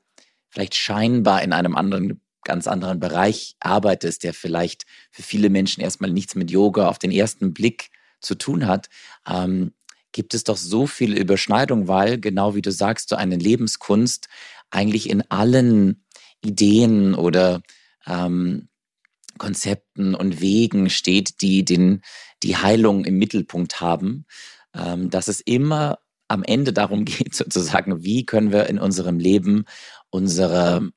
vielleicht scheinbar in einem anderen, ganz anderen Bereich arbeitest, der vielleicht für viele Menschen erstmal nichts mit Yoga auf den ersten Blick zu tun hat, ähm, gibt es doch so viele Überschneidungen, weil, genau wie du sagst, so eine Lebenskunst eigentlich in allen Ideen oder ähm, Konzepten und Wegen steht, die den, die Heilung im Mittelpunkt haben, ähm, dass es immer am Ende darum (laughs) geht, sozusagen, wie können wir in unserem Leben unsere,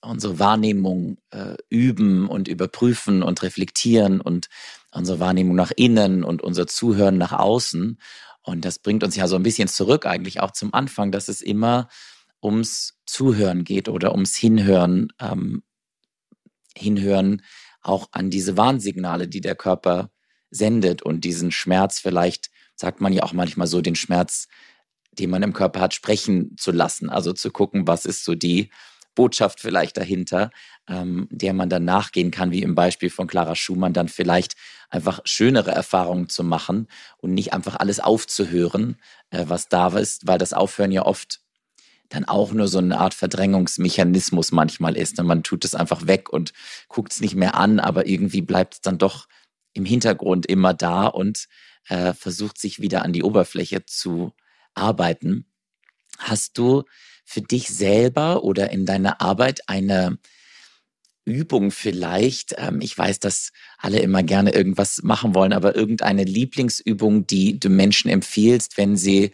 unsere Wahrnehmung äh, üben und überprüfen und reflektieren und unsere Wahrnehmung nach innen und unser Zuhören nach außen. Und das bringt uns ja so ein bisschen zurück eigentlich auch zum Anfang, dass es immer ums Zuhören geht oder ums Hinhören, ähm, Hinhören auch an diese Warnsignale, die der Körper sendet und diesen Schmerz vielleicht, sagt man ja auch manchmal so, den Schmerz die man im Körper hat, sprechen zu lassen. Also zu gucken, was ist so die Botschaft vielleicht dahinter, ähm, der man dann nachgehen kann, wie im Beispiel von Clara Schumann, dann vielleicht einfach schönere Erfahrungen zu machen und nicht einfach alles aufzuhören, äh, was da ist, weil das Aufhören ja oft dann auch nur so eine Art Verdrängungsmechanismus manchmal ist. Und man tut es einfach weg und guckt es nicht mehr an, aber irgendwie bleibt es dann doch im Hintergrund immer da und äh, versucht sich wieder an die Oberfläche zu arbeiten. Hast du für dich selber oder in deiner Arbeit eine Übung vielleicht? Ähm, ich weiß, dass alle immer gerne irgendwas machen wollen, aber irgendeine Lieblingsübung, die du Menschen empfiehlst, wenn sie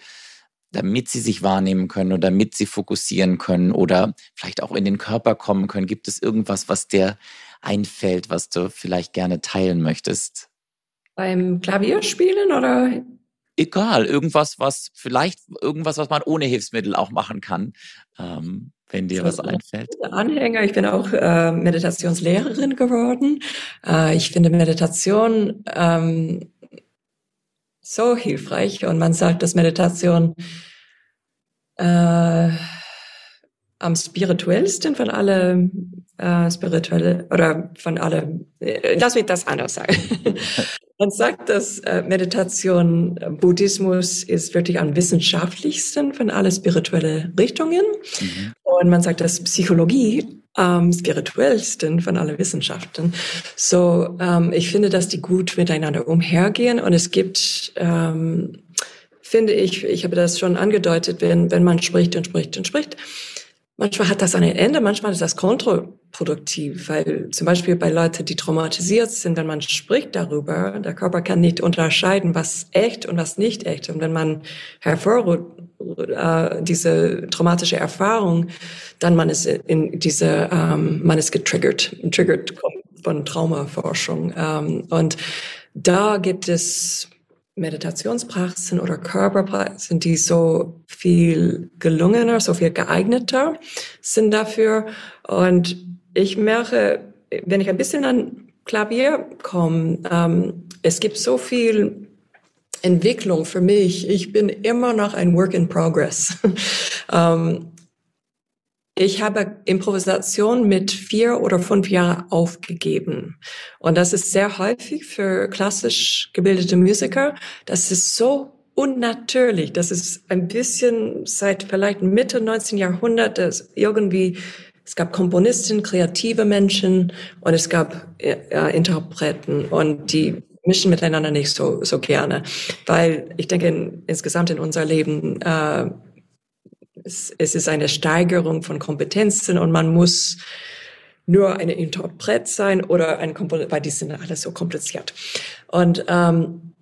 damit sie sich wahrnehmen können oder damit sie fokussieren können oder vielleicht auch in den Körper kommen können? Gibt es irgendwas, was dir einfällt, was du vielleicht gerne teilen möchtest? Beim Klavierspielen oder? Egal, irgendwas, was vielleicht irgendwas, was man ohne Hilfsmittel auch machen kann, ähm, wenn dir was einfällt. Anhänger, ich bin auch äh, Meditationslehrerin geworden. Äh, ich finde Meditation ähm, so hilfreich und man sagt, dass Meditation äh, am spirituellsten von alle äh, spirituelle oder von alle, äh, lass mich das anders sagen. (laughs) man sagt, dass äh, Meditation, äh, Buddhismus ist wirklich am wissenschaftlichsten von alle spirituelle Richtungen. Mhm. Und man sagt, dass Psychologie am spirituellsten von allen Wissenschaften. So, ähm, ich finde, dass die gut miteinander umhergehen und es gibt, ähm, finde ich, ich habe das schon angedeutet, wenn, wenn man spricht und spricht und spricht, manchmal hat das ein Ende, manchmal ist das kontraproduktiv, weil zum Beispiel bei Leuten, die traumatisiert sind, wenn man spricht darüber, der Körper kann nicht unterscheiden, was echt und was nicht echt. Und wenn man hervorruft, äh, diese traumatische Erfahrung, dann man ist in diese, ähm, man ist getriggert, triggert von Traumaforschung. Ähm, und da gibt es Meditationspraxen oder Körperpraxen, die so viel gelungener, so viel geeigneter sind dafür. Und ich merke, wenn ich ein bisschen an Klavier komme, ähm, es gibt so viel Entwicklung für mich. Ich bin immer noch ein Work in Progress. (laughs) ähm, ich habe Improvisation mit vier oder fünf Jahren aufgegeben. Und das ist sehr häufig für klassisch gebildete Musiker. Das ist so unnatürlich. Das ist ein bisschen seit vielleicht Mitte 19. Jahrhundert, irgendwie es gab Komponisten, kreative Menschen und es gab äh, Interpreten und die mischen miteinander nicht so, so gerne. Weil ich denke, in, insgesamt in unser Leben, äh, es, es ist eine Steigerung von Kompetenzen und man muss nur eine Interpret sein oder ein Komponent, weil die sind alles so kompliziert. Und ähm,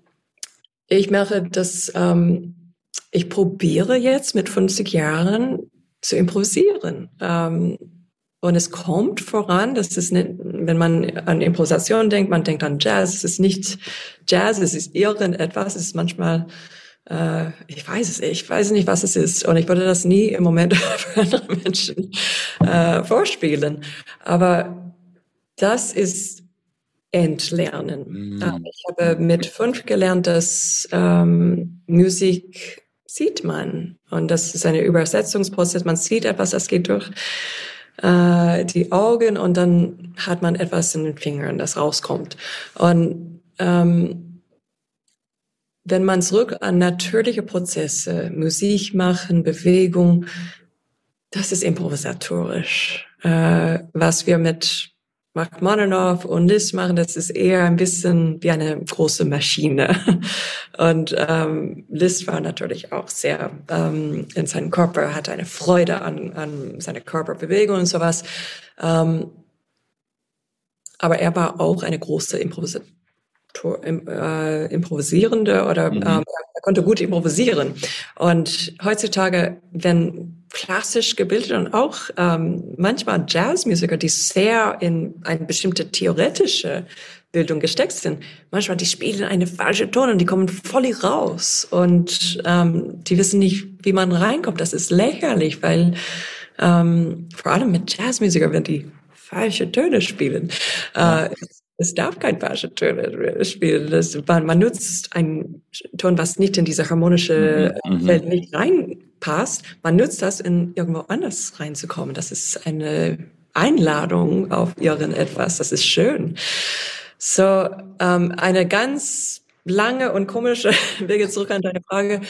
ich merke, dass ähm, ich probiere jetzt mit 50 Jahren zu improvisieren. Ähm, und es kommt voran, das ist nicht, wenn man an Improvisation denkt, man denkt an Jazz, es ist nicht Jazz, es ist irgendetwas, es ist manchmal, äh, ich weiß es, ich weiß nicht, was es ist. Und ich würde das nie im Moment (laughs) für andere Menschen äh, vorspielen. Aber das ist Entlernen. Mhm. Ich habe mit fünf gelernt, dass ähm, Musik sieht man. Und das ist ein Übersetzungsprozess. Man sieht etwas, das geht durch äh, die Augen und dann hat man etwas in den Fingern, das rauskommt. Und ähm, wenn man zurück an natürliche Prozesse, Musik machen, Bewegung, das ist improvisatorisch. Äh, was wir mit Rachmaninoff und Liszt machen, das ist eher ein bisschen wie eine große Maschine. (laughs) Und ähm, Liszt war natürlich auch sehr ähm, in seinem Körper, hatte eine Freude an, an seine Körperbewegung und sowas. Ähm, aber er war auch eine große Improvisator, äh, improvisierende oder mhm. ähm, er konnte gut improvisieren. Und heutzutage, wenn klassisch gebildet und auch ähm, manchmal Jazzmusiker, die sehr in eine bestimmte theoretische Bildung gesteckt sind. Manchmal die spielen eine falsche Ton und die kommen voll raus und ähm, die wissen nicht, wie man reinkommt. Das ist lächerlich, weil ähm, vor allem mit Jazzmusiker, wenn die falsche Töne spielen, äh, es darf kein falsche Töne spielen. Das, man, man nutzt einen Ton, was nicht in diese harmonische mhm. mhm. Welt nicht reinpasst. Man nutzt das, in irgendwo anders reinzukommen. Das ist eine Einladung auf irgendetwas. Das ist schön. So, ähm, eine ganz lange und komische (laughs) Wege zurück an deine Frage.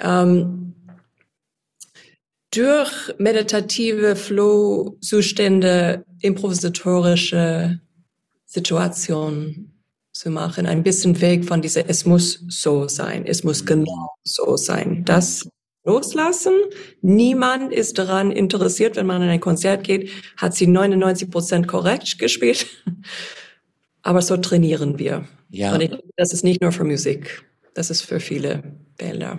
Ähm, durch meditative Flow-Zustände, improvisatorische Situation zu machen, ein bisschen weg von dieser, es muss so sein, es muss genau so sein. Das loslassen. Niemand ist daran interessiert, wenn man in ein Konzert geht, hat sie 99 Prozent korrekt gespielt. (laughs) Aber so trainieren wir. Ja. Und ich, das ist nicht nur für Musik, das ist für viele Bilder.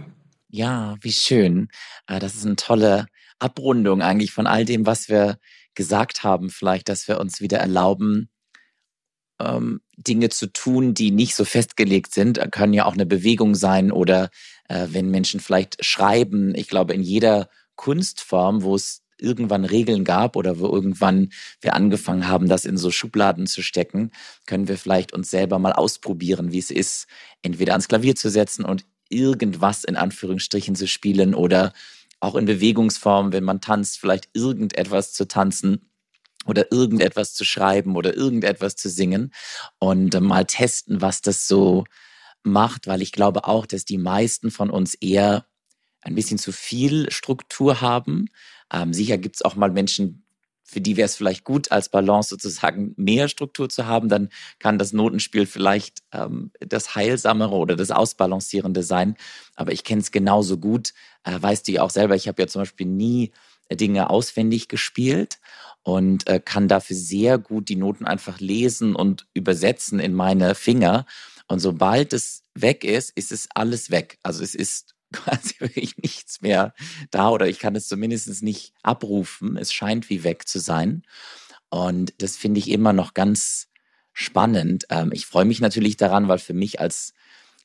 Ja, wie schön. Äh, das ist eine tolle Abrundung eigentlich von all dem, was wir gesagt haben. Vielleicht, dass wir uns wieder erlauben, ähm, Dinge zu tun, die nicht so festgelegt sind. Äh, können ja auch eine Bewegung sein oder äh, wenn Menschen vielleicht schreiben. Ich glaube, in jeder Kunstform, wo es irgendwann Regeln gab oder wo irgendwann wir angefangen haben, das in so Schubladen zu stecken, können wir vielleicht uns selber mal ausprobieren, wie es ist, entweder ans Klavier zu setzen und irgendwas in Anführungsstrichen zu spielen oder auch in Bewegungsform, wenn man tanzt, vielleicht irgendetwas zu tanzen oder irgendetwas zu schreiben oder irgendetwas zu singen und äh, mal testen, was das so macht, weil ich glaube auch, dass die meisten von uns eher ein bisschen zu viel Struktur haben. Ähm, sicher gibt es auch mal Menschen, für die wäre es vielleicht gut, als Balance sozusagen mehr Struktur zu haben. Dann kann das Notenspiel vielleicht ähm, das Heilsamere oder das Ausbalancierende sein. Aber ich kenne es genauso gut. Äh, weißt du ja auch selber, ich habe ja zum Beispiel nie Dinge auswendig gespielt und äh, kann dafür sehr gut die Noten einfach lesen und übersetzen in meine Finger. Und sobald es weg ist, ist es alles weg. Also es ist (laughs) quasi wirklich nichts mehr da oder ich kann es zumindest nicht abrufen. Es scheint wie weg zu sein. Und das finde ich immer noch ganz spannend. Ähm, ich freue mich natürlich daran, weil für mich als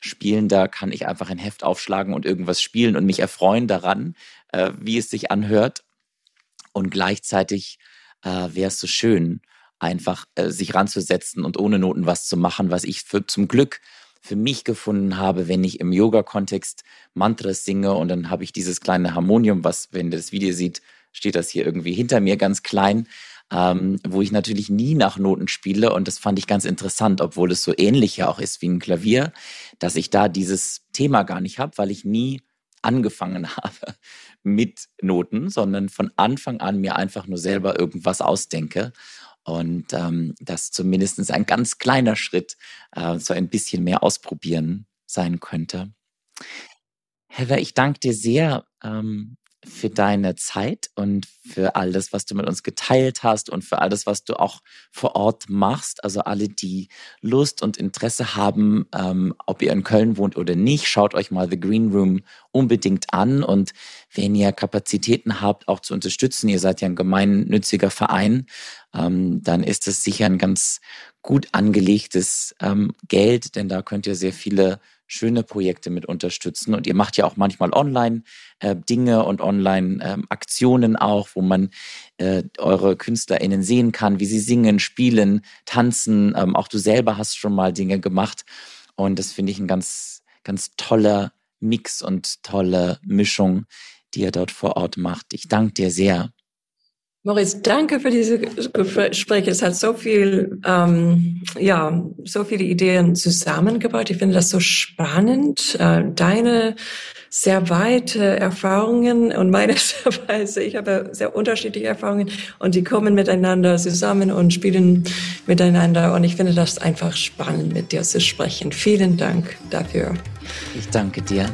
Spielender kann ich einfach ein Heft aufschlagen und irgendwas spielen und mich erfreuen daran, äh, wie es sich anhört. Und gleichzeitig äh, wäre es so schön, einfach äh, sich ranzusetzen und ohne Noten was zu machen, was ich für, zum Glück für mich gefunden habe, wenn ich im Yoga-Kontext Mantras singe und dann habe ich dieses kleine Harmonium, was, wenn ihr das Video sieht, steht das hier irgendwie hinter mir ganz klein, ähm, wo ich natürlich nie nach Noten spiele und das fand ich ganz interessant, obwohl es so ähnlich ja auch ist wie ein Klavier, dass ich da dieses Thema gar nicht habe, weil ich nie angefangen (laughs) habe mit Noten, sondern von Anfang an mir einfach nur selber irgendwas ausdenke. Und ähm, das zumindest ein ganz kleiner Schritt, äh, so ein bisschen mehr ausprobieren sein könnte. Heather, ich danke dir sehr ähm, für deine Zeit und für all das, was du mit uns geteilt hast und für all das, was du auch vor Ort machst. Also alle, die Lust und Interesse haben, ähm, ob ihr in Köln wohnt oder nicht, schaut euch mal The Green Room unbedingt an. Und wenn ihr Kapazitäten habt, auch zu unterstützen, ihr seid ja ein gemeinnütziger Verein, ähm, dann ist es sicher ein ganz gut angelegtes ähm, Geld, denn da könnt ihr sehr viele schöne Projekte mit unterstützen. Und ihr macht ja auch manchmal online äh, und online ähm, auch, wo man äh, eure KünstlerInnen sehen kann, wie sie singen, spielen, tanzen. Ähm, auch du selber hast schon mal Dinge gemacht. Und das finde ich ein ganz, ganz toller Mix und tolle Mischung, die ihr dort vor Ort macht. Ich danke dir sehr. Maurice, danke für diese Gespräche. Es hat so viel, ähm, ja, so viele Ideen zusammengebaut. Ich finde das so spannend. Äh, deine sehr weite Erfahrungen und meine (laughs) sehr weise. Ich habe sehr unterschiedliche Erfahrungen und die kommen miteinander zusammen und spielen miteinander. Und ich finde das einfach spannend, mit dir zu sprechen. Vielen Dank dafür. Ich danke dir.